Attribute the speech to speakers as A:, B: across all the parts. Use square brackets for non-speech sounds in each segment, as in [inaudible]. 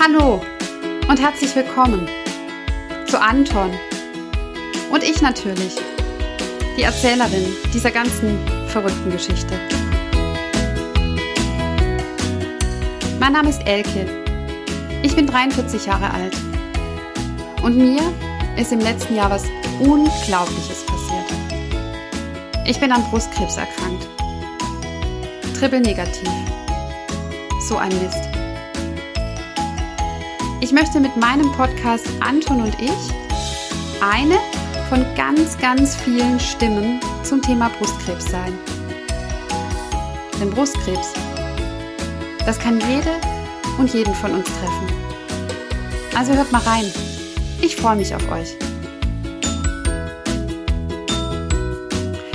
A: Hallo und herzlich willkommen zu Anton und ich natürlich, die Erzählerin dieser ganzen verrückten Geschichte. Mein Name ist Elke. Ich bin 43 Jahre alt. Und mir ist im letzten Jahr was Unglaubliches passiert. Ich bin an Brustkrebs erkrankt. Triple negativ. So ein Mist. Ich möchte mit meinem Podcast Anton und ich eine von ganz, ganz vielen Stimmen zum Thema Brustkrebs sein. Denn Brustkrebs, das kann jede und jeden von uns treffen. Also hört mal rein. Ich freue mich auf euch.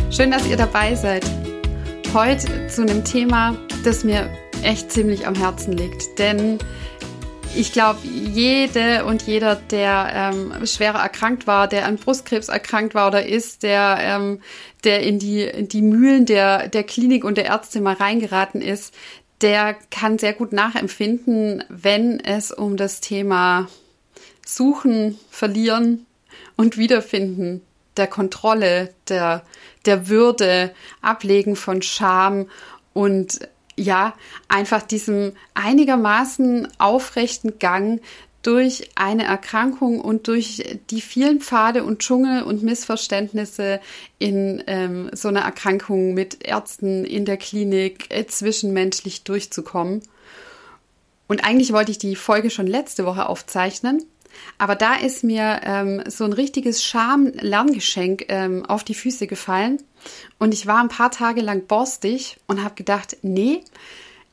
A: Schön, dass ihr dabei seid. Heute zu einem Thema, das mir echt ziemlich am Herzen liegt. Denn ich glaube, jede und jeder, der ähm, schwerer erkrankt war, der an Brustkrebs erkrankt war oder ist, der, ähm, der in die, in die Mühlen der, der Klinik und der Ärzte mal reingeraten ist, der kann sehr gut nachempfinden, wenn es um das Thema Suchen, Verlieren und Wiederfinden der Kontrolle, der, der Würde, Ablegen von Scham und ja, einfach diesem einigermaßen aufrechten Gang durch eine Erkrankung und durch die vielen Pfade und Dschungel und Missverständnisse in ähm, so einer Erkrankung mit Ärzten in der Klinik äh, zwischenmenschlich durchzukommen. Und eigentlich wollte ich die Folge schon letzte Woche aufzeichnen, aber da ist mir ähm, so ein richtiges Scham-Lerngeschenk ähm, auf die Füße gefallen. Und ich war ein paar Tage lang borstig und habe gedacht, nee,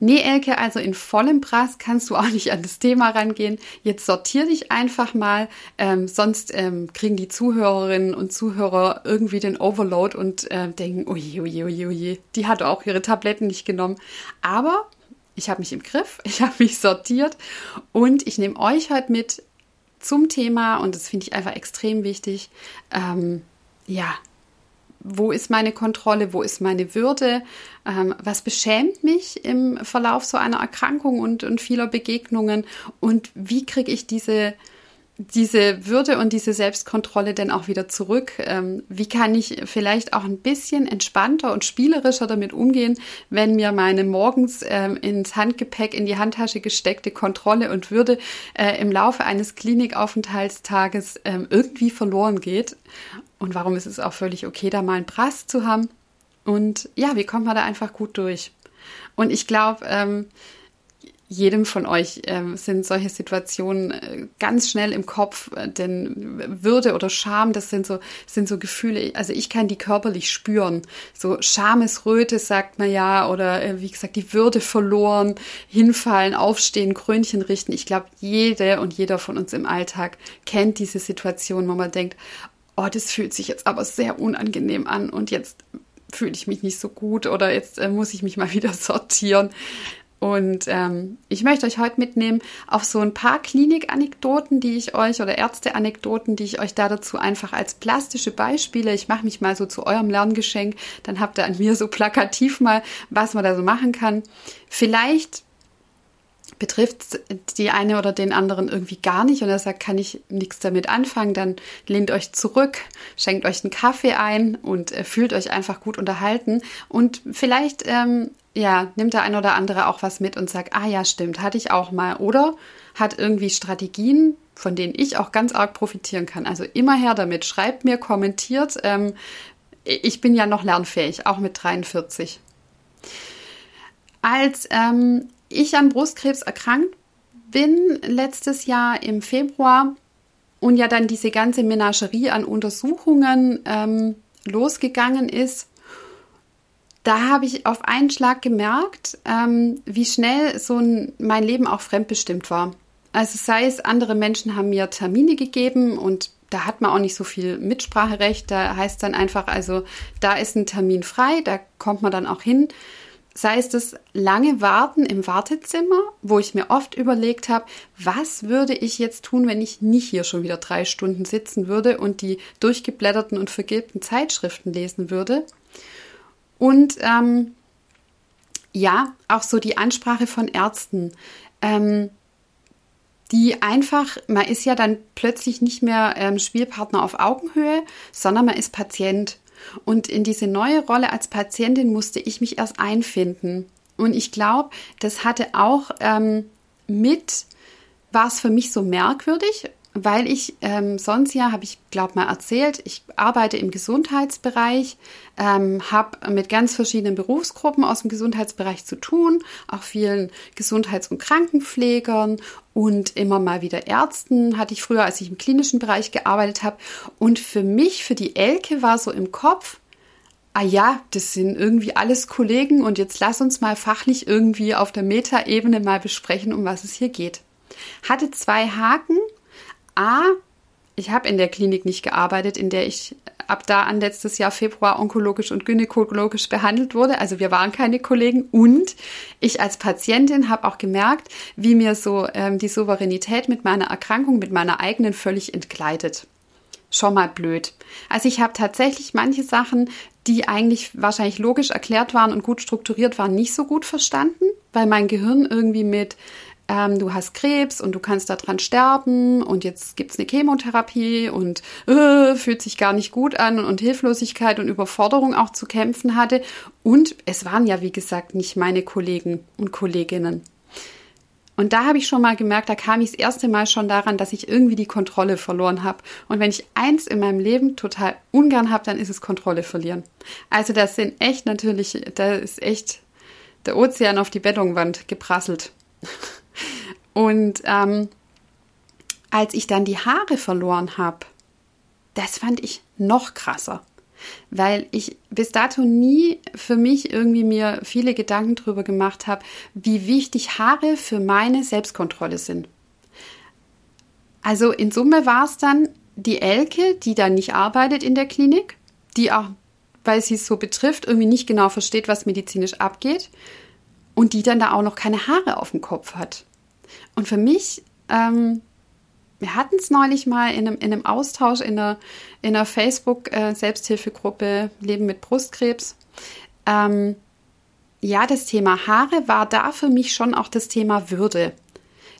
A: nee, Elke, also in vollem Brass kannst du auch nicht an das Thema rangehen. Jetzt sortier dich einfach mal, ähm, sonst ähm, kriegen die Zuhörerinnen und Zuhörer irgendwie den Overload und äh, denken, oje, oje, oje, oje, die hat auch ihre Tabletten nicht genommen. Aber ich habe mich im Griff, [laughs] ich habe mich sortiert und ich nehme euch heute mit zum Thema, und das finde ich einfach extrem wichtig, ähm, ja, wo ist meine Kontrolle, wo ist meine Würde, ähm, was beschämt mich im Verlauf so einer Erkrankung und, und vieler Begegnungen und wie kriege ich diese diese Würde und diese Selbstkontrolle denn auch wieder zurück? Ähm, wie kann ich vielleicht auch ein bisschen entspannter und spielerischer damit umgehen, wenn mir meine morgens ähm, ins Handgepäck, in die Handtasche gesteckte Kontrolle und Würde äh, im Laufe eines Klinikaufenthaltstages ähm, irgendwie verloren geht? Und warum ist es auch völlig okay, da mal einen Brass zu haben? Und ja, wie kommt man da einfach gut durch? Und ich glaube, ähm, jedem von euch ähm, sind solche Situationen äh, ganz schnell im Kopf, äh, denn Würde oder Scham, das sind so, sind so Gefühle, also ich kann die körperlich spüren. So Schamesröte sagt man ja, oder äh, wie gesagt, die Würde verloren, hinfallen, aufstehen, Krönchen richten. Ich glaube, jede und jeder von uns im Alltag kennt diese Situation, wo man denkt, oh, das fühlt sich jetzt aber sehr unangenehm an und jetzt fühle ich mich nicht so gut oder jetzt äh, muss ich mich mal [laughs] wieder sortieren. Und ähm, ich möchte euch heute mitnehmen auf so ein paar Klinik-Anekdoten, die ich euch oder Ärzte-Anekdoten, die ich euch da dazu einfach als plastische Beispiele, ich mache mich mal so zu eurem Lerngeschenk, dann habt ihr an mir so plakativ mal, was man da so machen kann. Vielleicht betrifft die eine oder den anderen irgendwie gar nicht und er sagt, kann ich nichts damit anfangen, dann lehnt euch zurück, schenkt euch einen Kaffee ein und äh, fühlt euch einfach gut unterhalten und vielleicht ähm, ja, nimmt der ein oder andere auch was mit und sagt, ah ja, stimmt, hatte ich auch mal. Oder hat irgendwie Strategien, von denen ich auch ganz arg profitieren kann. Also immer her damit. Schreibt mir, kommentiert. Ähm, ich bin ja noch lernfähig, auch mit 43. Als ähm, ich an Brustkrebs erkrankt bin, letztes Jahr im Februar, und ja dann diese ganze Menagerie an Untersuchungen ähm, losgegangen ist, da habe ich auf einen Schlag gemerkt, ähm, wie schnell so ein, mein Leben auch fremdbestimmt war. Also sei es, andere Menschen haben mir Termine gegeben und da hat man auch nicht so viel Mitspracherecht. Da heißt dann einfach, also da ist ein Termin frei, da kommt man dann auch hin. Sei es das lange Warten im Wartezimmer, wo ich mir oft überlegt habe, was würde ich jetzt tun, wenn ich nicht hier schon wieder drei Stunden sitzen würde und die durchgeblätterten und vergilbten Zeitschriften lesen würde. Und ähm, ja, auch so die Ansprache von Ärzten. Ähm, die einfach, man ist ja dann plötzlich nicht mehr ähm, Spielpartner auf Augenhöhe, sondern man ist Patient. Und in diese neue Rolle als Patientin musste ich mich erst einfinden. Und ich glaube, das hatte auch ähm, mit, war es für mich so merkwürdig, weil ich ähm, sonst ja, habe ich glaube mal erzählt, ich arbeite im Gesundheitsbereich, ähm, habe mit ganz verschiedenen Berufsgruppen aus dem Gesundheitsbereich zu tun, auch vielen Gesundheits- und Krankenpflegern und immer mal wieder Ärzten hatte ich früher, als ich im klinischen Bereich gearbeitet habe. Und für mich, für die Elke war so im Kopf, ah ja, das sind irgendwie alles Kollegen und jetzt lass uns mal fachlich irgendwie auf der Metaebene mal besprechen, um was es hier geht. Hatte zwei Haken A, ich habe in der Klinik nicht gearbeitet, in der ich ab da an letztes Jahr Februar onkologisch und gynäkologisch behandelt wurde. Also wir waren keine Kollegen. Und ich als Patientin habe auch gemerkt, wie mir so ähm, die Souveränität mit meiner Erkrankung, mit meiner eigenen völlig entgleitet. Schon mal blöd. Also ich habe tatsächlich manche Sachen, die eigentlich wahrscheinlich logisch erklärt waren und gut strukturiert waren, nicht so gut verstanden, weil mein Gehirn irgendwie mit ähm, du hast Krebs und du kannst daran sterben und jetzt gibt es eine Chemotherapie und äh, fühlt sich gar nicht gut an und Hilflosigkeit und Überforderung auch zu kämpfen hatte. Und es waren ja, wie gesagt, nicht meine Kollegen und Kolleginnen. Und da habe ich schon mal gemerkt, da kam ich das erste Mal schon daran, dass ich irgendwie die Kontrolle verloren habe. Und wenn ich eins in meinem Leben total ungern habe, dann ist es Kontrolle verlieren. Also das sind echt natürlich, da ist echt der Ozean auf die Bettungwand geprasselt. [laughs] Und ähm, als ich dann die Haare verloren habe, das fand ich noch krasser, weil ich bis dato nie für mich irgendwie mir viele Gedanken darüber gemacht habe, wie wichtig Haare für meine Selbstkontrolle sind. Also in Summe war es dann die Elke, die da nicht arbeitet in der Klinik, die auch, weil sie es so betrifft, irgendwie nicht genau versteht, was medizinisch abgeht und die dann da auch noch keine Haare auf dem Kopf hat. Und für mich, ähm, wir hatten es neulich mal in einem, in einem Austausch in einer, in einer Facebook-Selbsthilfegruppe äh, Leben mit Brustkrebs. Ähm, ja, das Thema Haare war da für mich schon auch das Thema Würde.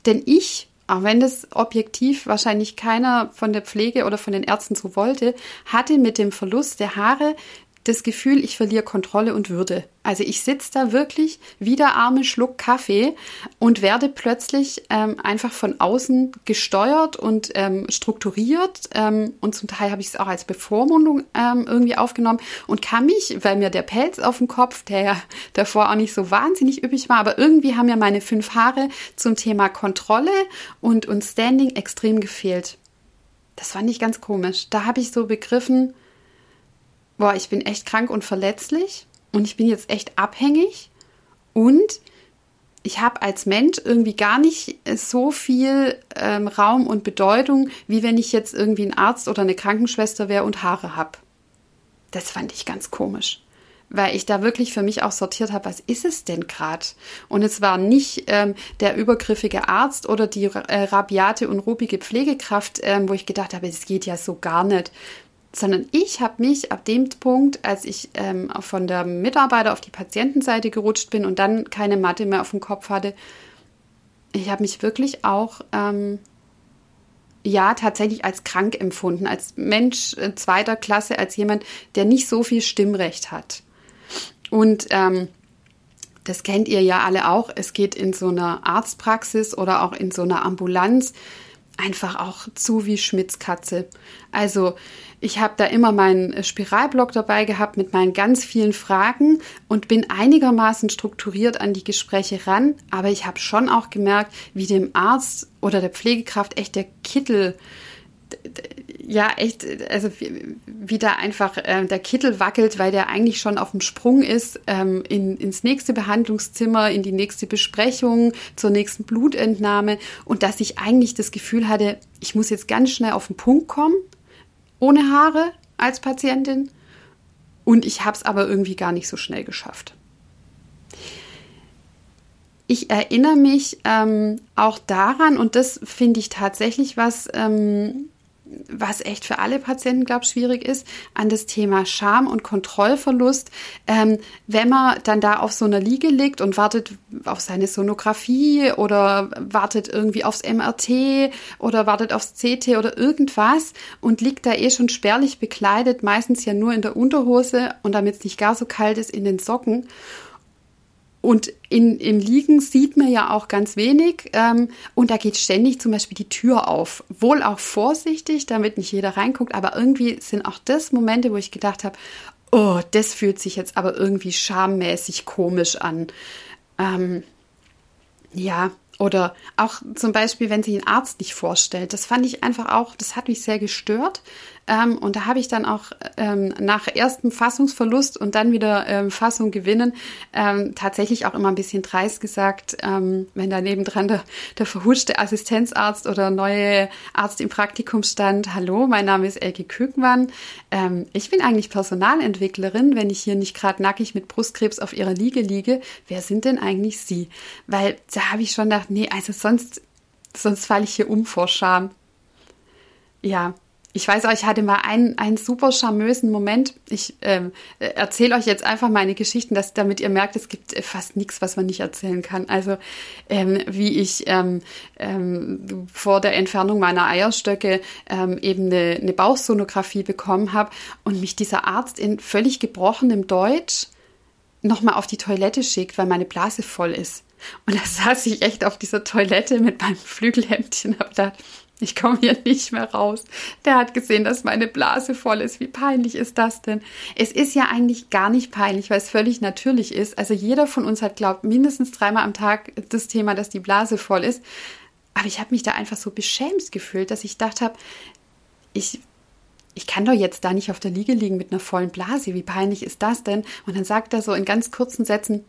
A: Denn ich, auch wenn das objektiv wahrscheinlich keiner von der Pflege oder von den Ärzten so wollte, hatte mit dem Verlust der Haare das Gefühl, ich verliere Kontrolle und Würde. Also ich sitze da wirklich wie der arme Schluck Kaffee und werde plötzlich ähm, einfach von außen gesteuert und ähm, strukturiert. Ähm, und zum Teil habe ich es auch als Bevormundung ähm, irgendwie aufgenommen und kann mich, weil mir der Pelz auf dem Kopf, der ja davor auch nicht so wahnsinnig üppig war, aber irgendwie haben mir meine fünf Haare zum Thema Kontrolle und, und Standing extrem gefehlt. Das fand ich ganz komisch. Da habe ich so begriffen, boah, ich bin echt krank und verletzlich und ich bin jetzt echt abhängig und ich habe als Mensch irgendwie gar nicht so viel ähm, Raum und Bedeutung, wie wenn ich jetzt irgendwie ein Arzt oder eine Krankenschwester wäre und Haare habe. Das fand ich ganz komisch, weil ich da wirklich für mich auch sortiert habe, was ist es denn gerade? Und es war nicht ähm, der übergriffige Arzt oder die äh, rabiate und rupige Pflegekraft, ähm, wo ich gedacht habe, es geht ja so gar nicht sondern ich habe mich ab dem Punkt, als ich ähm, von der Mitarbeiter auf die Patientenseite gerutscht bin und dann keine Matte mehr auf dem Kopf hatte, ich habe mich wirklich auch ähm, ja tatsächlich als krank empfunden, als Mensch äh, zweiter Klasse, als jemand, der nicht so viel Stimmrecht hat. Und ähm, das kennt ihr ja alle auch. Es geht in so einer Arztpraxis oder auch in so einer Ambulanz einfach auch zu wie Schmitzkatze. Also ich habe da immer meinen Spiralblock dabei gehabt mit meinen ganz vielen Fragen und bin einigermaßen strukturiert an die Gespräche ran. Aber ich habe schon auch gemerkt, wie dem Arzt oder der Pflegekraft echt der Kittel ja, echt, also wie, wie da einfach äh, der Kittel wackelt, weil der eigentlich schon auf dem Sprung ist ähm, in, ins nächste Behandlungszimmer, in die nächste Besprechung, zur nächsten Blutentnahme und dass ich eigentlich das Gefühl hatte, ich muss jetzt ganz schnell auf den Punkt kommen ohne Haare als Patientin und ich habe es aber irgendwie gar nicht so schnell geschafft. Ich erinnere mich ähm, auch daran, und das finde ich tatsächlich was, ähm, was echt für alle Patienten, glaube ich, schwierig ist, an das Thema Scham und Kontrollverlust. Ähm, wenn man dann da auf so einer Liege liegt und wartet auf seine Sonographie oder wartet irgendwie aufs MRT oder wartet aufs CT oder irgendwas und liegt da eh schon spärlich bekleidet, meistens ja nur in der Unterhose und damit es nicht gar so kalt ist, in den Socken. Und in, im Liegen sieht man ja auch ganz wenig. Ähm, und da geht ständig zum Beispiel die Tür auf. Wohl auch vorsichtig, damit nicht jeder reinguckt. Aber irgendwie sind auch das Momente, wo ich gedacht habe, oh, das fühlt sich jetzt aber irgendwie schammäßig komisch an. Ähm, ja, oder auch zum Beispiel, wenn sich ein Arzt nicht vorstellt. Das fand ich einfach auch, das hat mich sehr gestört. Ähm, und da habe ich dann auch ähm, nach erstem Fassungsverlust und dann wieder ähm, Fassung gewinnen, ähm, tatsächlich auch immer ein bisschen dreist gesagt, ähm, wenn da nebendran der, der verhuschte Assistenzarzt oder neue Arzt im Praktikum stand, hallo, mein Name ist Elke Kükenmann, ähm, ich bin eigentlich Personalentwicklerin, wenn ich hier nicht gerade nackig mit Brustkrebs auf ihrer Liege liege, wer sind denn eigentlich Sie? Weil da habe ich schon gedacht, nee, also sonst, sonst falle ich hier um vor Scham. Ja, ich weiß auch, ich hatte mal einen, einen super charmösen Moment. Ich ähm, erzähle euch jetzt einfach meine Geschichten, dass, damit ihr merkt, es gibt fast nichts, was man nicht erzählen kann. Also ähm, wie ich ähm, ähm, vor der Entfernung meiner Eierstöcke ähm, eben eine, eine Bauchsonographie bekommen habe und mich dieser Arzt in völlig gebrochenem Deutsch nochmal auf die Toilette schickt, weil meine Blase voll ist. Und da saß ich echt auf dieser Toilette mit meinem Flügelhemdchen und habe gedacht, ich komme hier nicht mehr raus. Der hat gesehen, dass meine Blase voll ist. Wie peinlich ist das denn? Es ist ja eigentlich gar nicht peinlich, weil es völlig natürlich ist. Also jeder von uns hat, glaubt, mindestens dreimal am Tag das Thema, dass die Blase voll ist. Aber ich habe mich da einfach so beschämt gefühlt, dass ich gedacht habe, ich, ich kann doch jetzt da nicht auf der Liege liegen mit einer vollen Blase. Wie peinlich ist das denn? Und dann sagt er so in ganz kurzen Sätzen,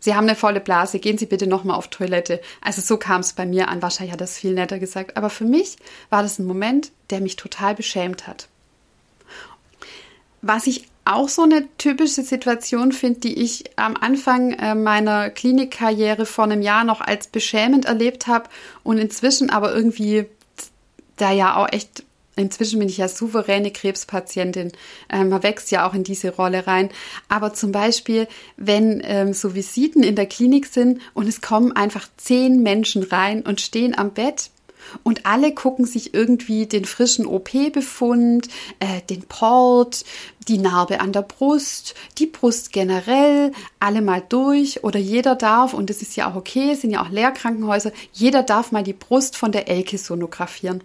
A: Sie haben eine volle Blase, gehen Sie bitte nochmal auf Toilette. Also so kam es bei mir an. Wahrscheinlich hat es viel netter gesagt. Aber für mich war das ein Moment, der mich total beschämt hat. Was ich auch so eine typische Situation finde, die ich am Anfang äh, meiner Klinikkarriere vor einem Jahr noch als beschämend erlebt habe und inzwischen aber irgendwie da ja auch echt Inzwischen bin ich ja souveräne Krebspatientin. Ähm, man wächst ja auch in diese Rolle rein. Aber zum Beispiel, wenn ähm, so Visiten in der Klinik sind und es kommen einfach zehn Menschen rein und stehen am Bett und alle gucken sich irgendwie den frischen OP-Befund, äh, den Port, die Narbe an der Brust, die Brust generell, alle mal durch oder jeder darf, und das ist ja auch okay, es sind ja auch Lehrkrankenhäuser, jeder darf mal die Brust von der Elke sonografieren.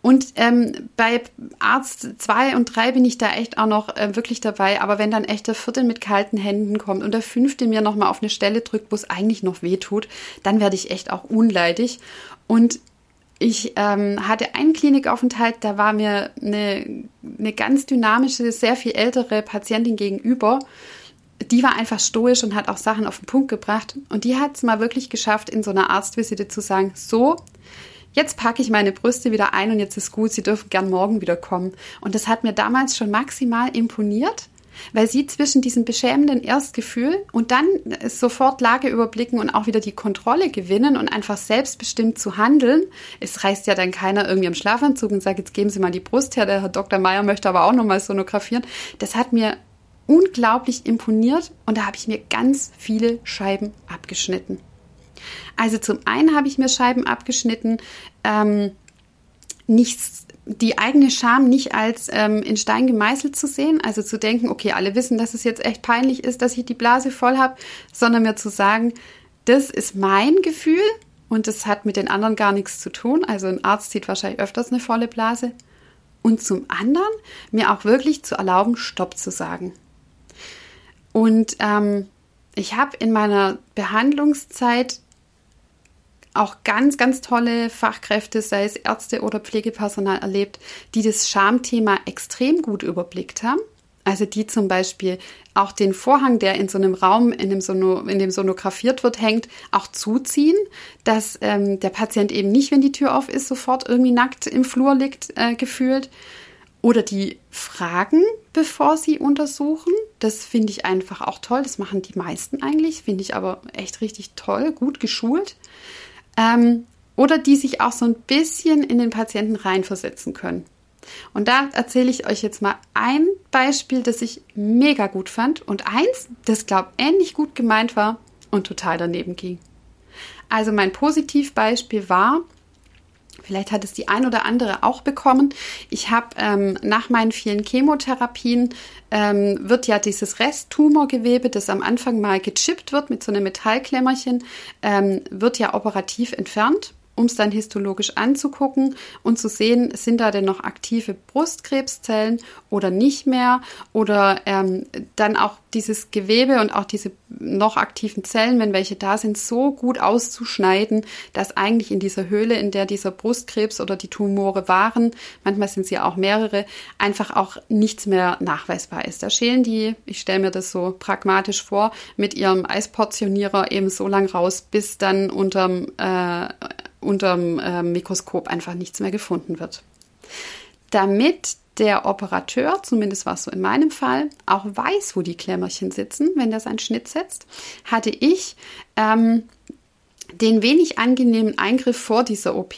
A: Und ähm, bei Arzt 2 und 3 bin ich da echt auch noch äh, wirklich dabei, aber wenn dann echt der vierte mit kalten Händen kommt und der fünfte mir nochmal auf eine Stelle drückt, wo es eigentlich noch weh tut, dann werde ich echt auch unleidig. Und ich ähm, hatte einen Klinikaufenthalt, da war mir eine, eine ganz dynamische, sehr viel ältere Patientin gegenüber. Die war einfach stoisch und hat auch Sachen auf den Punkt gebracht. Und die hat es mal wirklich geschafft, in so einer Arztvisite zu sagen, so, jetzt packe ich meine Brüste wieder ein und jetzt ist gut, Sie dürfen gern morgen wieder kommen. Und das hat mir damals schon maximal imponiert weil sie zwischen diesem beschämenden Erstgefühl und dann sofort Lage überblicken und auch wieder die Kontrolle gewinnen und einfach selbstbestimmt zu handeln. Es reißt ja dann keiner irgendwie am Schlafanzug und sagt, jetzt geben Sie mal die Brust her, der Herr Dr. Meyer möchte aber auch nochmal sonografieren. Das hat mir unglaublich imponiert und da habe ich mir ganz viele Scheiben abgeschnitten. Also zum einen habe ich mir Scheiben abgeschnitten, ähm, nichts die eigene Scham nicht als ähm, in Stein gemeißelt zu sehen, also zu denken, okay, alle wissen, dass es jetzt echt peinlich ist, dass ich die Blase voll habe, sondern mir zu sagen, das ist mein Gefühl und das hat mit den anderen gar nichts zu tun. Also ein Arzt sieht wahrscheinlich öfters eine volle Blase. Und zum anderen mir auch wirklich zu erlauben, Stopp zu sagen. Und ähm, ich habe in meiner Behandlungszeit auch ganz, ganz tolle Fachkräfte, sei es Ärzte oder Pflegepersonal erlebt, die das Schamthema extrem gut überblickt haben. Also die zum Beispiel auch den Vorhang, der in so einem Raum, in dem, Sono, in dem sonografiert wird, hängt, auch zuziehen, dass ähm, der Patient eben nicht, wenn die Tür auf ist, sofort irgendwie nackt im Flur liegt, äh, gefühlt. Oder die fragen, bevor sie untersuchen. Das finde ich einfach auch toll. Das machen die meisten eigentlich, finde ich aber echt richtig toll, gut geschult. Ähm, oder die sich auch so ein bisschen in den Patienten reinversetzen können. Und da erzähle ich euch jetzt mal ein Beispiel, das ich mega gut fand und eins, das glaube ähnlich gut gemeint war und total daneben ging. Also mein Positivbeispiel war, Vielleicht hat es die ein oder andere auch bekommen. Ich habe ähm, nach meinen vielen Chemotherapien ähm, wird ja dieses Resttumorgewebe, das am Anfang mal gechippt wird mit so einem Metallklemmerchen, ähm, wird ja operativ entfernt um es dann histologisch anzugucken und zu sehen, sind da denn noch aktive Brustkrebszellen oder nicht mehr oder ähm, dann auch dieses Gewebe und auch diese noch aktiven Zellen, wenn welche da sind, so gut auszuschneiden, dass eigentlich in dieser Höhle, in der dieser Brustkrebs oder die Tumore waren, manchmal sind sie auch mehrere, einfach auch nichts mehr nachweisbar ist. Da schälen die, ich stelle mir das so pragmatisch vor, mit ihrem Eisportionierer eben so lang raus, bis dann unterm äh, unterm äh, Mikroskop einfach nichts mehr gefunden wird. Damit der Operateur, zumindest war es so in meinem Fall, auch weiß, wo die Klemmerchen sitzen, wenn der seinen Schnitt setzt, hatte ich ähm, den wenig angenehmen Eingriff vor dieser OP,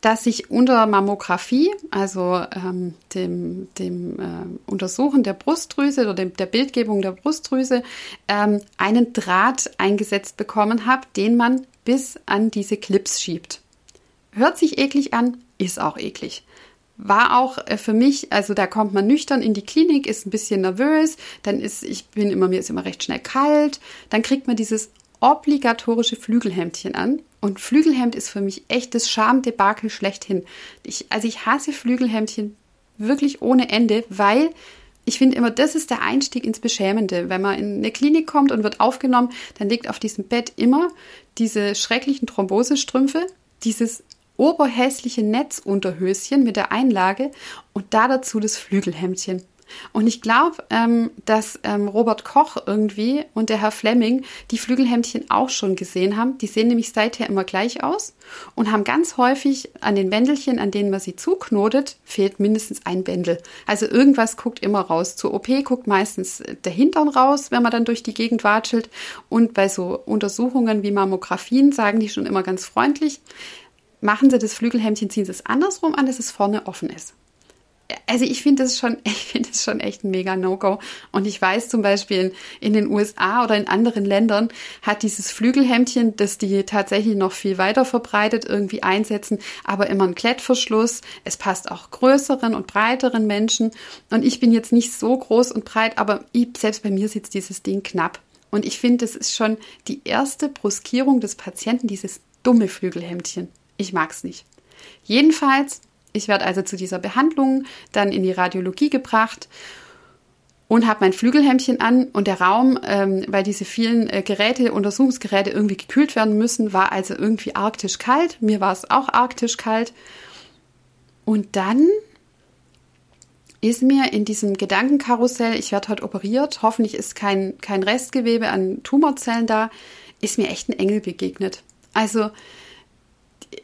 A: dass ich unter Mammographie, also ähm, dem, dem äh, Untersuchen der Brustdrüse oder dem, der Bildgebung der Brustdrüse, ähm, einen Draht eingesetzt bekommen habe, den man bis an diese Clips schiebt. Hört sich eklig an, ist auch eklig. War auch äh, für mich, also da kommt man nüchtern in die Klinik, ist ein bisschen nervös, dann ist, ich bin immer, mir ist immer recht schnell kalt, dann kriegt man dieses obligatorische Flügelhemdchen an. Und Flügelhemd ist für mich echtes Schamdebakel schlechthin. Ich, also ich hasse Flügelhemdchen wirklich ohne Ende, weil ich finde immer, das ist der Einstieg ins Beschämende. Wenn man in eine Klinik kommt und wird aufgenommen, dann liegt auf diesem Bett immer diese schrecklichen Thrombosestrümpfe, dieses oberhässliche Netzunterhöschen mit der Einlage und da dazu das Flügelhemdchen. Und ich glaube, ähm, dass ähm, Robert Koch irgendwie und der Herr Fleming die Flügelhemdchen auch schon gesehen haben. Die sehen nämlich seither immer gleich aus und haben ganz häufig an den Bändelchen, an denen man sie zuknotet, fehlt mindestens ein Bändel. Also irgendwas guckt immer raus. Zur OP guckt meistens der Hintern raus, wenn man dann durch die Gegend watschelt. Und bei so Untersuchungen wie Mammografien sagen die schon immer ganz freundlich, machen Sie das Flügelhemdchen, ziehen Sie es andersrum an, dass es vorne offen ist also ich finde das schon, [laughs] ich finde es schon echt ein mega No-Go. Und ich weiß zum Beispiel in, in, den USA oder in anderen Ländern hat dieses Flügelhemdchen, das die tatsächlich noch viel weiter verbreitet irgendwie einsetzen, aber immer ein Klettverschluss. Es passt auch größeren und breiteren Menschen. Und ich bin jetzt nicht so groß und breit, aber ich, selbst bei mir sitzt dieses Ding knapp. Und ich finde, das ist schon die erste Bruskierung des Patienten, dieses dumme Flügelhemdchen. Ich mag es nicht. Jedenfalls ich werde also zu dieser Behandlung dann in die Radiologie gebracht und habe mein Flügelhemdchen an und der Raum, ähm, weil diese vielen äh, Geräte, Untersuchungsgeräte irgendwie gekühlt werden müssen, war also irgendwie arktisch kalt. Mir war es auch arktisch kalt. Und dann ist mir in diesem Gedankenkarussell, ich werde heute operiert, hoffentlich ist kein, kein Restgewebe an Tumorzellen da, ist mir echt ein Engel begegnet. Also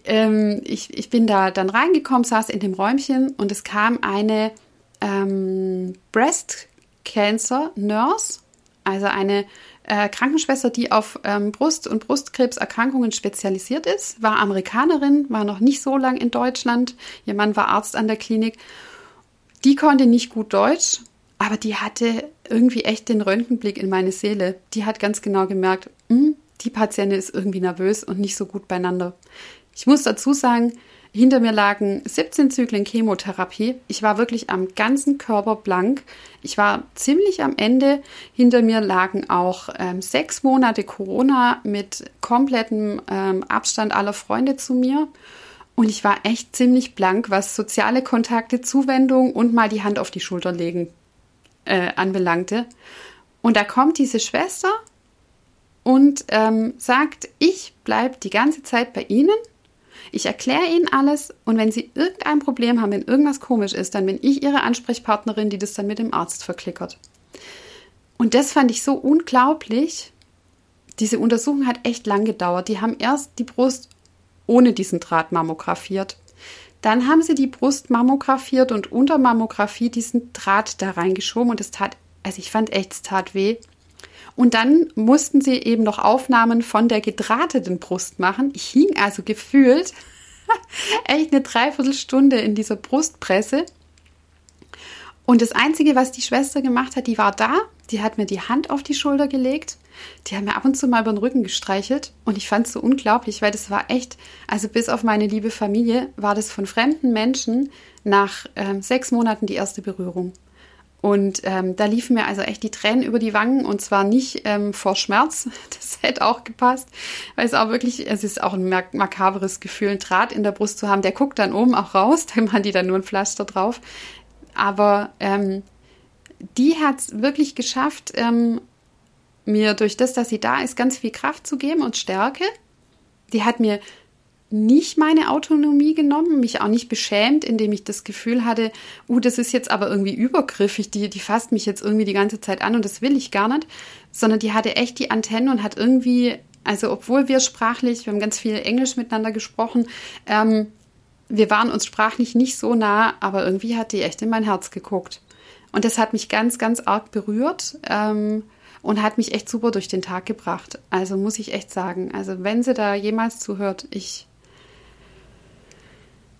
A: ähm, ich, ich bin da dann reingekommen, saß in dem Räumchen und es kam eine ähm, Breast Cancer Nurse, also eine äh, Krankenschwester, die auf ähm, Brust- und Brustkrebserkrankungen spezialisiert ist, war Amerikanerin, war noch nicht so lang in Deutschland. Ihr Mann war Arzt an der Klinik. Die konnte nicht gut Deutsch, aber die hatte irgendwie echt den Röntgenblick in meine Seele. Die hat ganz genau gemerkt, mh, hm, die Patientin ist irgendwie nervös und nicht so gut beieinander. Ich muss dazu sagen, hinter mir lagen 17 Zyklen Chemotherapie. Ich war wirklich am ganzen Körper blank. Ich war ziemlich am Ende. Hinter mir lagen auch ähm, sechs Monate Corona mit komplettem ähm, Abstand aller Freunde zu mir. Und ich war echt ziemlich blank, was soziale Kontakte, Zuwendung und mal die Hand auf die Schulter legen äh, anbelangte. Und da kommt diese Schwester und ähm, sagt, ich bleibe die ganze Zeit bei Ihnen ich erkläre Ihnen alles und wenn Sie irgendein Problem haben, wenn irgendwas komisch ist, dann bin ich Ihre Ansprechpartnerin, die das dann mit dem Arzt verklickert. Und das fand ich so unglaublich. Diese Untersuchung hat echt lang gedauert. Die haben erst die Brust ohne diesen Draht mammografiert. Dann haben sie die Brust mammografiert und unter Mammographie diesen Draht da reingeschoben und es tat, also ich fand echt, es tat weh. Und dann mussten sie eben noch Aufnahmen von der gedrahteten Brust machen. Ich hing also gefühlt [laughs] echt eine Dreiviertelstunde in dieser Brustpresse Und das Einzige, was die Schwester gemacht hat, die war da, die hat mir die Hand auf die Schulter gelegt, die hat mir ab und zu mal über den Rücken gestreichelt und ich fand es so unglaublich, weil das war echt, also bis auf meine liebe Familie, war das von fremden Menschen nach ähm, sechs Monaten die erste Berührung. Und ähm, da liefen mir also echt die Tränen über die Wangen und zwar nicht ähm, vor Schmerz, [laughs] das hätte auch gepasst, weil es auch wirklich, es ist auch ein mak makaberes Gefühl, ein Draht in der Brust zu haben, der guckt dann oben auch raus, [laughs] da machen die dann nur ein Pflaster drauf. Aber ähm, die hat es wirklich geschafft, ähm, mir durch das, dass sie da ist, ganz viel Kraft zu geben und Stärke. Die hat mir nicht meine Autonomie genommen, mich auch nicht beschämt, indem ich das Gefühl hatte, uh, das ist jetzt aber irgendwie übergriffig, die, die fasst mich jetzt irgendwie die ganze Zeit an und das will ich gar nicht, sondern die hatte echt die Antenne und hat irgendwie, also obwohl wir sprachlich, wir haben ganz viel Englisch miteinander gesprochen, ähm, wir waren uns sprachlich nicht so nah, aber irgendwie hat die echt in mein Herz geguckt. Und das hat mich ganz, ganz arg berührt. Ähm, und hat mich echt super durch den Tag gebracht. Also muss ich echt sagen. Also wenn sie da jemals zuhört, ich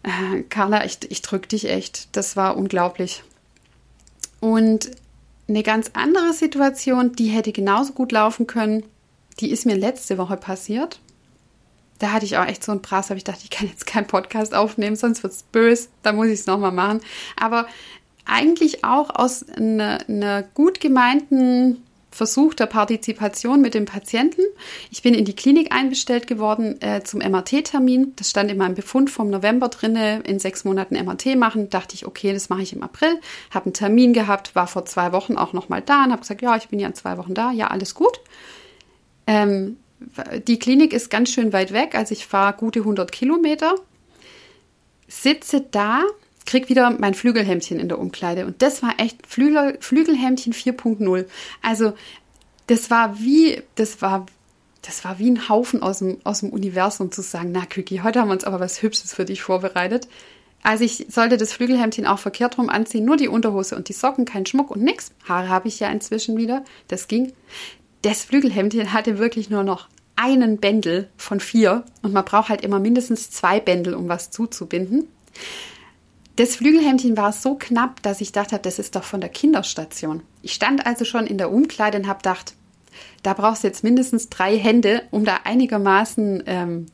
A: äh, Carla, ich, ich drück dich echt. Das war unglaublich. Und eine ganz andere Situation, die hätte genauso gut laufen können, die ist mir letzte Woche passiert. Da hatte ich auch echt so einen Prass, aber ich dachte, ich kann jetzt keinen Podcast aufnehmen, sonst wird es böse. Da muss ich es nochmal machen. Aber eigentlich auch aus einer, einer gut gemeinten Versuch der Partizipation mit dem Patienten. Ich bin in die Klinik einbestellt geworden äh, zum MRT-Termin. Das stand in meinem Befund vom November drinne, in sechs Monaten MRT machen. Dachte ich, okay, das mache ich im April. Habe einen Termin gehabt, war vor zwei Wochen auch noch mal da und habe gesagt, ja, ich bin ja in zwei Wochen da. Ja, alles gut. Ähm, die Klinik ist ganz schön weit weg, also ich fahre gute 100 Kilometer. Sitze da krieg wieder mein Flügelhemdchen in der Umkleide. Und das war echt Flügel, Flügelhemdchen 4.0. Also das war wie, das war, das war wie ein Haufen aus dem, aus dem Universum zu sagen, na Küki, heute haben wir uns aber was Hübsches für dich vorbereitet. Also ich sollte das Flügelhemdchen auch verkehrt rum anziehen, nur die Unterhose und die Socken, kein Schmuck und nix. Haare habe ich ja inzwischen wieder, das ging. Das Flügelhemdchen hatte wirklich nur noch einen Bändel von vier und man braucht halt immer mindestens zwei Bändel, um was zuzubinden. Das Flügelhemdchen war so knapp, dass ich dachte, das ist doch von der Kinderstation. Ich stand also schon in der Umkleide und habe gedacht, da brauchst du jetzt mindestens drei Hände, um da einigermaßen ähm,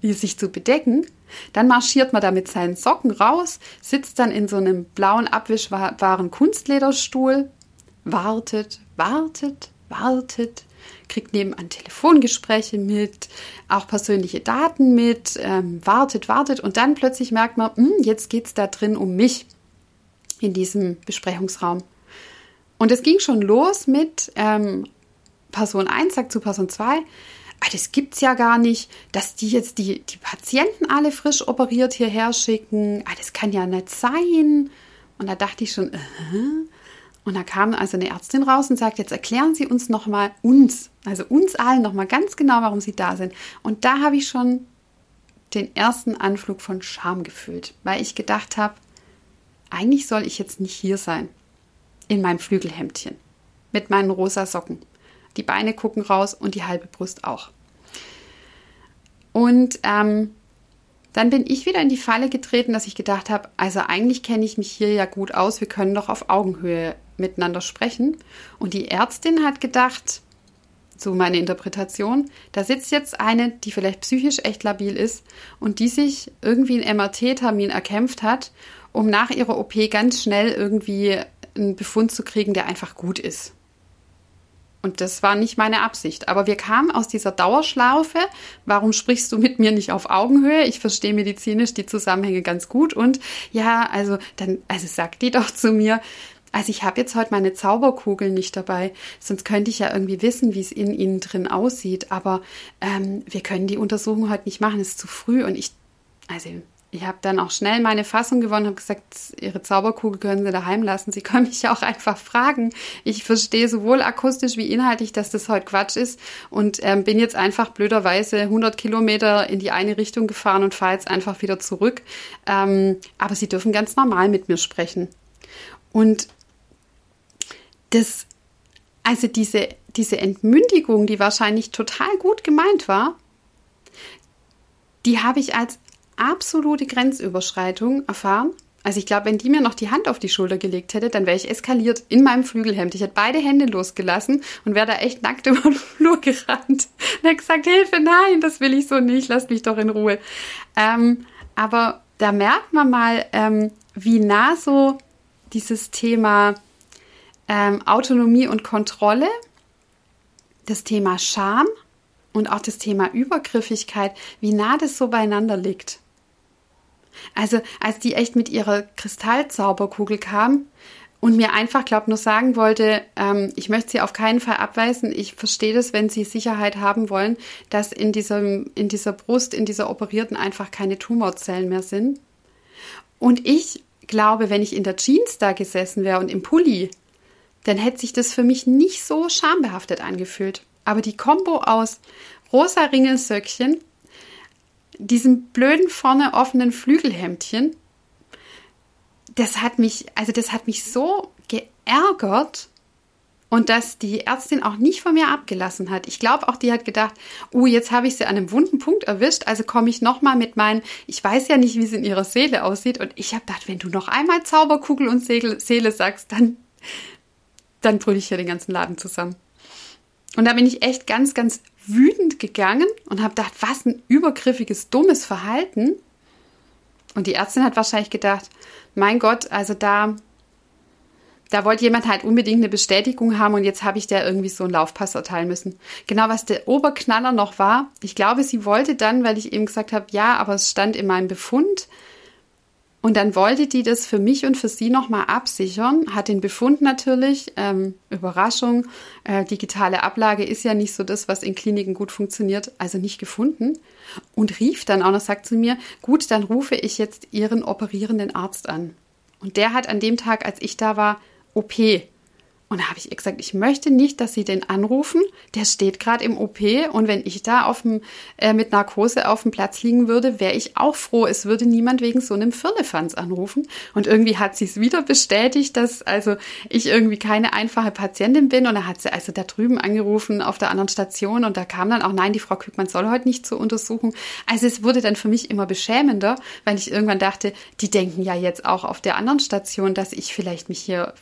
A: sich zu bedecken. Dann marschiert man da mit seinen Socken raus, sitzt dann in so einem blauen, abwischbaren Kunstlederstuhl, wartet, wartet, wartet, kriegt nebenan Telefongespräche mit, auch persönliche Daten mit, ähm, wartet, wartet und dann plötzlich merkt man, mh, hm, jetzt geht es da drin um mich in diesem Besprechungsraum. Und es ging schon los mit ähm, Person 1 sagt zu Person 2, ah, das gibt's ja gar nicht, dass die jetzt die, die Patienten alle frisch operiert hierher schicken. Ah, das kann ja nicht sein. Und da dachte ich schon, äh, und da kam also eine Ärztin raus und sagt, jetzt erklären Sie uns nochmal uns, also uns allen nochmal ganz genau, warum Sie da sind. Und da habe ich schon den ersten Anflug von Scham gefühlt, weil ich gedacht habe, eigentlich soll ich jetzt nicht hier sein. In meinem Flügelhemdchen. Mit meinen rosa Socken. Die Beine gucken raus und die halbe Brust auch. Und ähm, dann bin ich wieder in die Falle getreten, dass ich gedacht habe, also eigentlich kenne ich mich hier ja gut aus, wir können doch auf Augenhöhe miteinander sprechen. Und die Ärztin hat gedacht, so meine Interpretation, da sitzt jetzt eine, die vielleicht psychisch echt labil ist und die sich irgendwie einen MRT-Termin erkämpft hat, um nach ihrer OP ganz schnell irgendwie einen Befund zu kriegen, der einfach gut ist. Und das war nicht meine Absicht. Aber wir kamen aus dieser Dauerschlaufe. Warum sprichst du mit mir nicht auf Augenhöhe? Ich verstehe medizinisch die Zusammenhänge ganz gut. Und ja, also dann, also sagt die doch zu mir, also ich habe jetzt heute meine Zauberkugel nicht dabei, sonst könnte ich ja irgendwie wissen, wie es in ihnen drin aussieht. Aber ähm, wir können die Untersuchung heute nicht machen, es ist zu früh. Und ich, also ich habe dann auch schnell meine Fassung gewonnen, habe gesagt, Ihre Zauberkugel können Sie daheim lassen. Sie können mich ja auch einfach fragen. Ich verstehe sowohl akustisch wie inhaltlich, dass das heute Quatsch ist und ähm, bin jetzt einfach blöderweise 100 Kilometer in die eine Richtung gefahren und fahre jetzt einfach wieder zurück. Ähm, aber Sie dürfen ganz normal mit mir sprechen. Und das, also diese, diese Entmündigung, die wahrscheinlich total gut gemeint war, die habe ich als absolute Grenzüberschreitung erfahren. Also ich glaube, wenn die mir noch die Hand auf die Schulter gelegt hätte, dann wäre ich eskaliert in meinem Flügelhemd. Ich hätte beide Hände losgelassen und wäre da echt nackt [laughs] über den Flur gerannt. Und hätte gesagt, Hilfe, nein, das will ich so nicht, lasst mich doch in Ruhe. Ähm, aber da merkt man mal, ähm, wie nah so dieses Thema ähm, Autonomie und Kontrolle, das Thema Scham und auch das Thema Übergriffigkeit, wie nah das so beieinander liegt. Also als die echt mit ihrer Kristallzauberkugel kam und mir einfach, glaube nur sagen wollte, ähm, ich möchte sie auf keinen Fall abweisen. Ich verstehe das, wenn sie Sicherheit haben wollen, dass in, diesem, in dieser Brust, in dieser operierten einfach keine Tumorzellen mehr sind. Und ich glaube, wenn ich in der Jeans da gesessen wäre und im Pulli, dann hätte sich das für mich nicht so schambehaftet angefühlt. Aber die Kombo aus rosa Ringelsöckchen, diesem blöden vorne offenen Flügelhemdchen, das hat mich, also das hat mich so geärgert und dass die Ärztin auch nicht von mir abgelassen hat. Ich glaube auch, die hat gedacht, oh, jetzt habe ich sie an einem wunden Punkt erwischt, also komme ich nochmal mit meinen, ich weiß ja nicht, wie es in ihrer Seele aussieht und ich habe gedacht, wenn du noch einmal Zauberkugel und Seele sagst, dann, dann brülle ich hier den ganzen Laden zusammen. Und da bin ich echt ganz, ganz wütend gegangen und habe gedacht, was ein übergriffiges, dummes Verhalten. Und die Ärztin hat wahrscheinlich gedacht, mein Gott, also da, da wollte jemand halt unbedingt eine Bestätigung haben und jetzt habe ich der irgendwie so einen Laufpass erteilen müssen. Genau, was der Oberknaller noch war, ich glaube, sie wollte dann, weil ich eben gesagt habe, ja, aber es stand in meinem Befund, und dann wollte die das für mich und für sie nochmal absichern, hat den Befund natürlich, ähm, Überraschung, äh, digitale Ablage ist ja nicht so das, was in Kliniken gut funktioniert, also nicht gefunden. Und rief dann auch noch, sagt zu mir, gut, dann rufe ich jetzt Ihren operierenden Arzt an. Und der hat an dem Tag, als ich da war, OP. Und da habe ich ihr gesagt, ich möchte nicht, dass Sie den anrufen. Der steht gerade im OP und wenn ich da auf dem, äh, mit Narkose auf dem Platz liegen würde, wäre ich auch froh. Es würde niemand wegen so einem Firlefanz anrufen. Und irgendwie hat sie es wieder bestätigt, dass also ich irgendwie keine einfache Patientin bin. Und da hat sie also da drüben angerufen auf der anderen Station und da kam dann auch, nein, die Frau Kückmann soll heute nicht zur Untersuchung. Also es wurde dann für mich immer beschämender, weil ich irgendwann dachte, die denken ja jetzt auch auf der anderen Station, dass ich vielleicht mich hier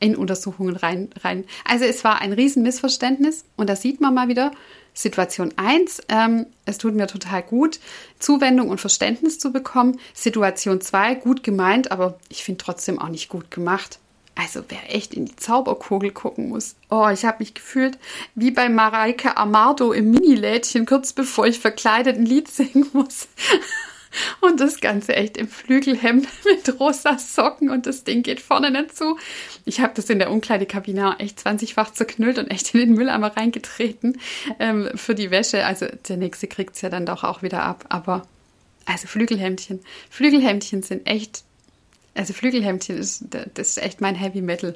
A: in Untersuchungen rein, rein. Also es war ein Riesenmissverständnis und da sieht man mal wieder, Situation 1, ähm, es tut mir total gut, Zuwendung und Verständnis zu bekommen. Situation 2, gut gemeint, aber ich finde trotzdem auch nicht gut gemacht. Also wer echt in die Zauberkugel gucken muss. Oh, ich habe mich gefühlt wie bei Mareike Amardo im Minilädchen, kurz bevor ich verkleidet ein Lied singen muss. [laughs] Und das Ganze echt im Flügelhemd [laughs] mit rosa Socken und das Ding geht vorne nicht zu. Ich habe das in der Umkleidekabine echt 20-fach zerknüllt und echt in den Mülleimer reingetreten ähm, für die Wäsche. Also der nächste kriegt es ja dann doch auch wieder ab. Aber also Flügelhemdchen. Flügelhemdchen sind echt, also Flügelhemdchen ist, das ist echt mein Heavy Metal.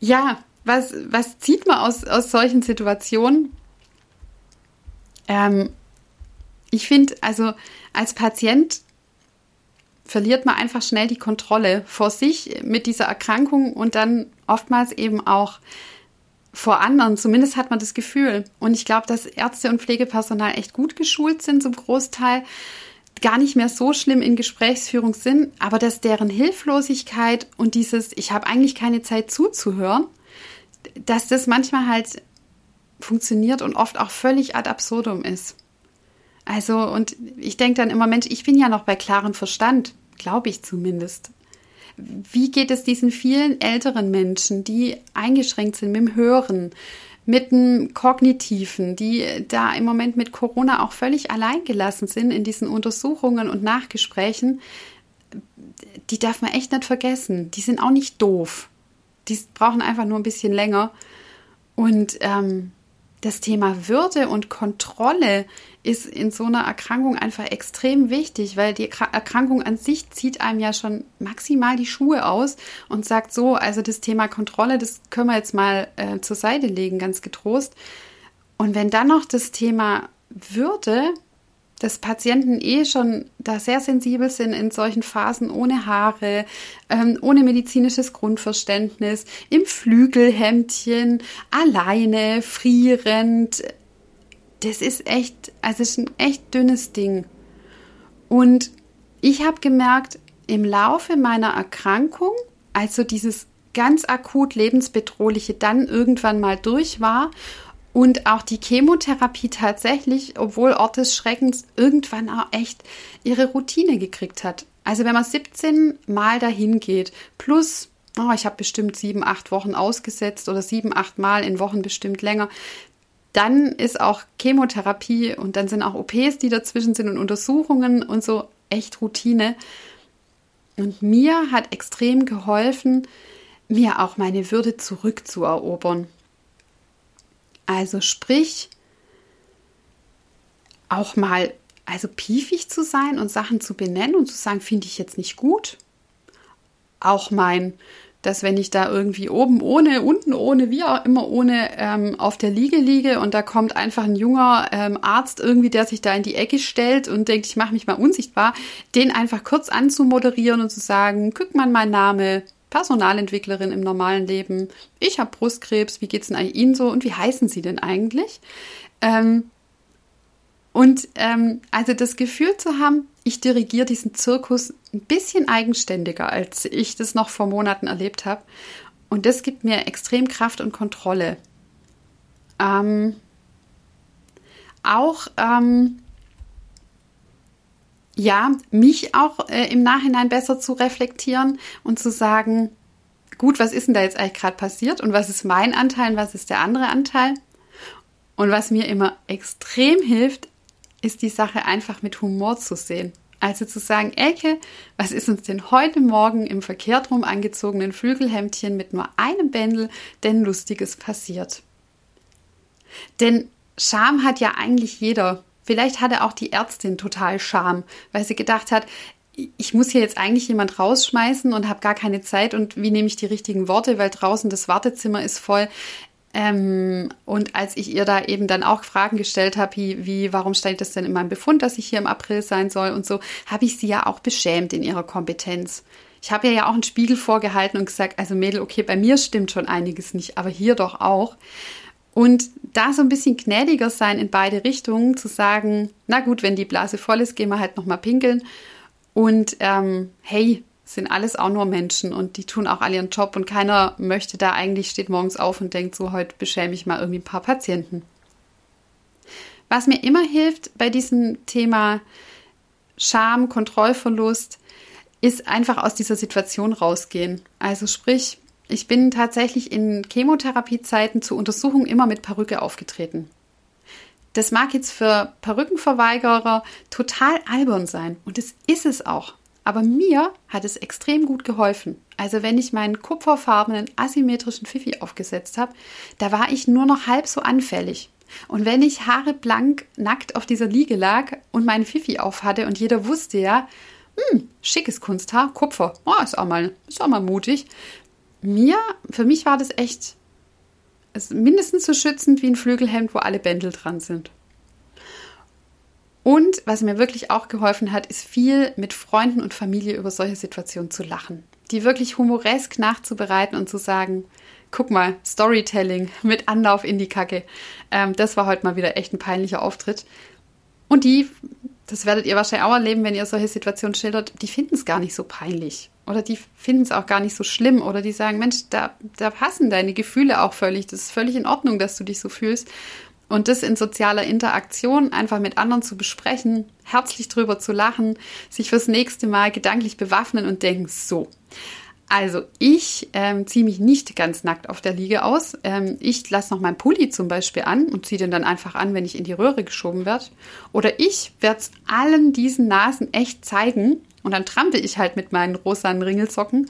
A: Ja, was, was zieht man aus, aus solchen Situationen? Ähm, ich finde, also als Patient verliert man einfach schnell die Kontrolle vor sich mit dieser Erkrankung und dann oftmals eben auch vor anderen. Zumindest hat man das Gefühl. Und ich glaube, dass Ärzte und Pflegepersonal echt gut geschult sind zum Großteil, gar nicht mehr so schlimm in Gesprächsführung sind, aber dass deren Hilflosigkeit und dieses, ich habe eigentlich keine Zeit zuzuhören, dass das manchmal halt funktioniert und oft auch völlig ad absurdum ist. Also, und ich denke dann immer, Mensch, ich bin ja noch bei klarem Verstand, glaube ich zumindest. Wie geht es diesen vielen älteren Menschen, die eingeschränkt sind mit dem Hören, mit dem Kognitiven, die da im Moment mit Corona auch völlig alleingelassen sind in diesen Untersuchungen und Nachgesprächen? Die darf man echt nicht vergessen. Die sind auch nicht doof. Die brauchen einfach nur ein bisschen länger. Und ähm, das Thema Würde und Kontrolle ist in so einer Erkrankung einfach extrem wichtig, weil die Erkrankung an sich zieht einem ja schon maximal die Schuhe aus und sagt so, also das Thema Kontrolle, das können wir jetzt mal äh, zur Seite legen, ganz getrost. Und wenn dann noch das Thema Würde dass Patienten eh schon da sehr sensibel sind in solchen Phasen ohne Haare, ähm, ohne medizinisches Grundverständnis, im Flügelhemdchen, alleine, frierend. Das ist echt, also es ist ein echt dünnes Ding. Und ich habe gemerkt, im Laufe meiner Erkrankung, also dieses ganz akut lebensbedrohliche dann irgendwann mal durch war und auch die Chemotherapie tatsächlich, obwohl Ort des Schreckens, irgendwann auch echt ihre Routine gekriegt hat. Also wenn man 17 Mal dahin geht, plus, oh, ich habe bestimmt sieben, acht Wochen ausgesetzt oder sieben, acht Mal in Wochen bestimmt länger, dann ist auch Chemotherapie und dann sind auch OPs, die dazwischen sind und Untersuchungen und so echt Routine. Und mir hat extrem geholfen, mir auch meine Würde zurückzuerobern. Also sprich, auch mal, also piefig zu sein und Sachen zu benennen und zu sagen, finde ich jetzt nicht gut. Auch mein, dass wenn ich da irgendwie oben ohne, unten ohne, wie auch immer ohne ähm, auf der Liege liege und da kommt einfach ein junger ähm, Arzt irgendwie, der sich da in die Ecke stellt und denkt, ich mache mich mal unsichtbar, den einfach kurz anzumoderieren und zu sagen, guck mal mein Name, Personalentwicklerin im normalen Leben. Ich habe Brustkrebs. Wie geht es denn Ihnen so? Und wie heißen Sie denn eigentlich? Ähm, und ähm, also das Gefühl zu haben, ich dirigiere diesen Zirkus ein bisschen eigenständiger, als ich das noch vor Monaten erlebt habe. Und das gibt mir extrem Kraft und Kontrolle. Ähm, auch ähm, ja, mich auch äh, im Nachhinein besser zu reflektieren und zu sagen, gut, was ist denn da jetzt eigentlich gerade passiert und was ist mein Anteil und was ist der andere Anteil? Und was mir immer extrem hilft, ist die Sache einfach mit Humor zu sehen. Also zu sagen, Elke, was ist uns denn heute Morgen im verkehrt rum angezogenen Flügelhemdchen mit nur einem Bändel denn Lustiges passiert? Denn Scham hat ja eigentlich jeder. Vielleicht hatte auch die Ärztin total Scham, weil sie gedacht hat, ich muss hier jetzt eigentlich jemand rausschmeißen und habe gar keine Zeit und wie nehme ich die richtigen Worte, weil draußen das Wartezimmer ist voll. Ähm, und als ich ihr da eben dann auch Fragen gestellt habe, wie, wie, warum steht das denn in meinem Befund, dass ich hier im April sein soll und so, habe ich sie ja auch beschämt in ihrer Kompetenz. Ich habe ihr ja auch einen Spiegel vorgehalten und gesagt, also Mädel, okay, bei mir stimmt schon einiges nicht, aber hier doch auch. Und da so ein bisschen gnädiger sein in beide Richtungen, zu sagen, na gut, wenn die Blase voll ist, gehen wir halt nochmal pinkeln. Und ähm, hey, sind alles auch nur Menschen und die tun auch alle ihren Job und keiner möchte da eigentlich, steht morgens auf und denkt, so heute beschäme ich mal irgendwie ein paar Patienten. Was mir immer hilft bei diesem Thema Scham, Kontrollverlust, ist einfach aus dieser Situation rausgehen. Also sprich, ich bin tatsächlich in Chemotherapiezeiten zur Untersuchung immer mit Perücke aufgetreten. Das mag jetzt für Perückenverweigerer total albern sein und es ist es auch. Aber mir hat es extrem gut geholfen. Also wenn ich meinen kupferfarbenen asymmetrischen Fifi aufgesetzt habe, da war ich nur noch halb so anfällig. Und wenn ich Haare blank nackt auf dieser Liege lag und meinen Fifi auf hatte und jeder wusste ja, hm, schickes Kunsthaar, Kupfer, oh, ist auch mal, ist auch mal mutig, mir, für mich war das echt mindestens so schützend wie ein Flügelhemd, wo alle Bändel dran sind. Und was mir wirklich auch geholfen hat, ist viel mit Freunden und Familie über solche Situationen zu lachen. Die wirklich humoresk nachzubereiten und zu sagen, guck mal, Storytelling mit Anlauf in die Kacke. Ähm, das war heute mal wieder echt ein peinlicher Auftritt. Und die, das werdet ihr wahrscheinlich auch erleben, wenn ihr solche Situationen schildert, die finden es gar nicht so peinlich. Oder die finden es auch gar nicht so schlimm. Oder die sagen, Mensch, da, da passen deine Gefühle auch völlig. Das ist völlig in Ordnung, dass du dich so fühlst. Und das in sozialer Interaktion einfach mit anderen zu besprechen, herzlich drüber zu lachen, sich fürs nächste Mal gedanklich bewaffnen und denken, so. Also ich ähm, ziehe mich nicht ganz nackt auf der Liege aus. Ähm, ich lasse noch meinen Pulli zum Beispiel an und ziehe den dann einfach an, wenn ich in die Röhre geschoben werde. Oder ich werde es allen diesen Nasen echt zeigen, und dann trampel ich halt mit meinen rosanen Ringelsocken.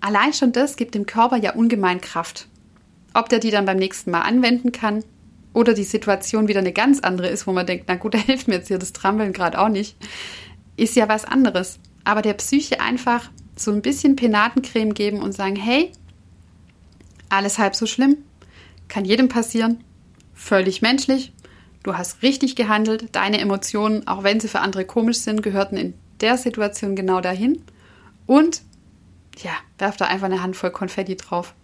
A: Allein schon das gibt dem Körper ja ungemein Kraft. Ob der die dann beim nächsten Mal anwenden kann oder die Situation wieder eine ganz andere ist, wo man denkt, na gut, [laughs] da hilft mir jetzt hier das Trampeln gerade auch nicht, ist ja was anderes. Aber der Psyche einfach so ein bisschen Penatencreme geben und sagen, hey, alles halb so schlimm, kann jedem passieren, völlig menschlich, du hast richtig gehandelt, deine Emotionen, auch wenn sie für andere komisch sind, gehörten in der Situation genau dahin und ja, werf da einfach eine Handvoll Konfetti drauf.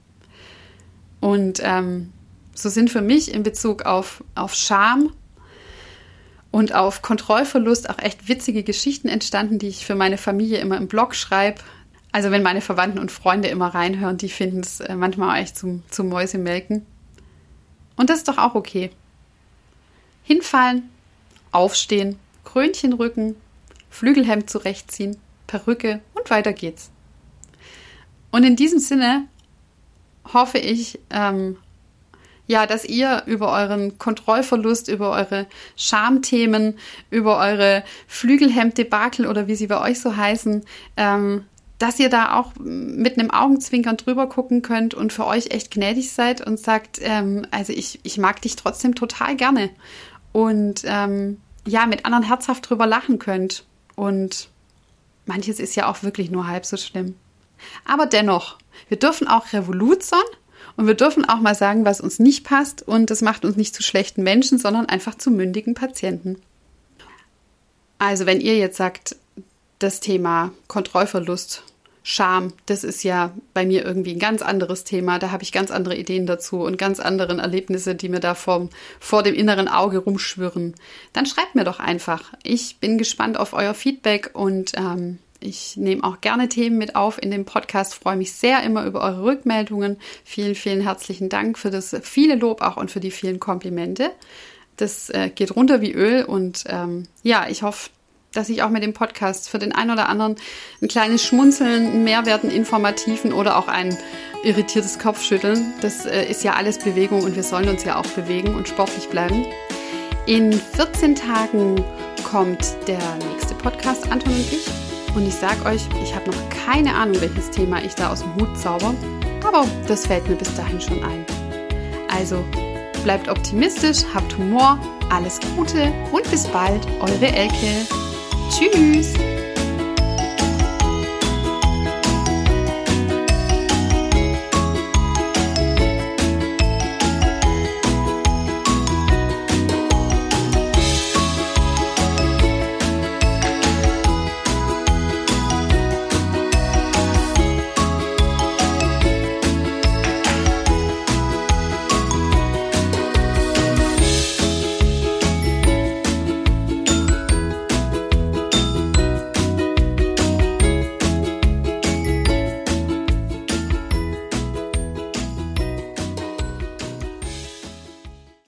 A: Und ähm, so sind für mich in Bezug auf, auf Scham und auf Kontrollverlust auch echt witzige Geschichten entstanden, die ich für meine Familie immer im Blog schreibe. Also wenn meine Verwandten und Freunde immer reinhören, die finden es äh, manchmal auch echt zum, zum Mäusemelken. Und das ist doch auch okay. Hinfallen, aufstehen, Krönchen rücken, Flügelhemd zurechtziehen, Perücke und weiter geht's. Und in diesem Sinne hoffe ich, ähm, ja, dass ihr über euren Kontrollverlust, über eure Schamthemen, über eure Flügelhemddebakel oder wie sie bei euch so heißen, ähm, dass ihr da auch mit einem Augenzwinkern drüber gucken könnt und für euch echt gnädig seid und sagt, ähm, also ich, ich mag dich trotzdem total gerne. Und ähm, ja, mit anderen herzhaft drüber lachen könnt. Und manches ist ja auch wirklich nur halb so schlimm. Aber dennoch, wir dürfen auch Revolut sein und wir dürfen auch mal sagen, was uns nicht passt. Und das macht uns nicht zu schlechten Menschen, sondern einfach zu mündigen Patienten. Also wenn ihr jetzt sagt, das Thema Kontrollverlust, Scham, das ist ja bei mir irgendwie ein ganz anderes Thema. Da habe ich ganz andere Ideen dazu und ganz andere Erlebnisse, die mir da vor, vor dem inneren Auge rumschwirren. Dann schreibt mir doch einfach. Ich bin gespannt auf euer Feedback und ähm, ich nehme auch gerne Themen mit auf in dem Podcast, freue mich sehr immer über eure Rückmeldungen. Vielen, vielen herzlichen Dank für das viele Lob auch und für die vielen Komplimente. Das äh, geht runter wie Öl und ähm, ja, ich hoffe, dass ich auch mit dem Podcast für den einen oder anderen ein kleines Schmunzeln, einen Mehrwert, einen informativen oder auch ein irritiertes Kopfschütteln. Das äh, ist ja alles Bewegung und wir sollen uns ja auch bewegen und sportlich bleiben. In 14 Tagen kommt der nächste Podcast, Anton und ich. Und ich sage euch, ich habe noch keine Ahnung, welches Thema ich da aus dem Hut zauber, aber das fällt mir bis dahin schon ein. Also bleibt optimistisch, habt Humor, alles Gute und bis bald, eure Elke. Tschüss!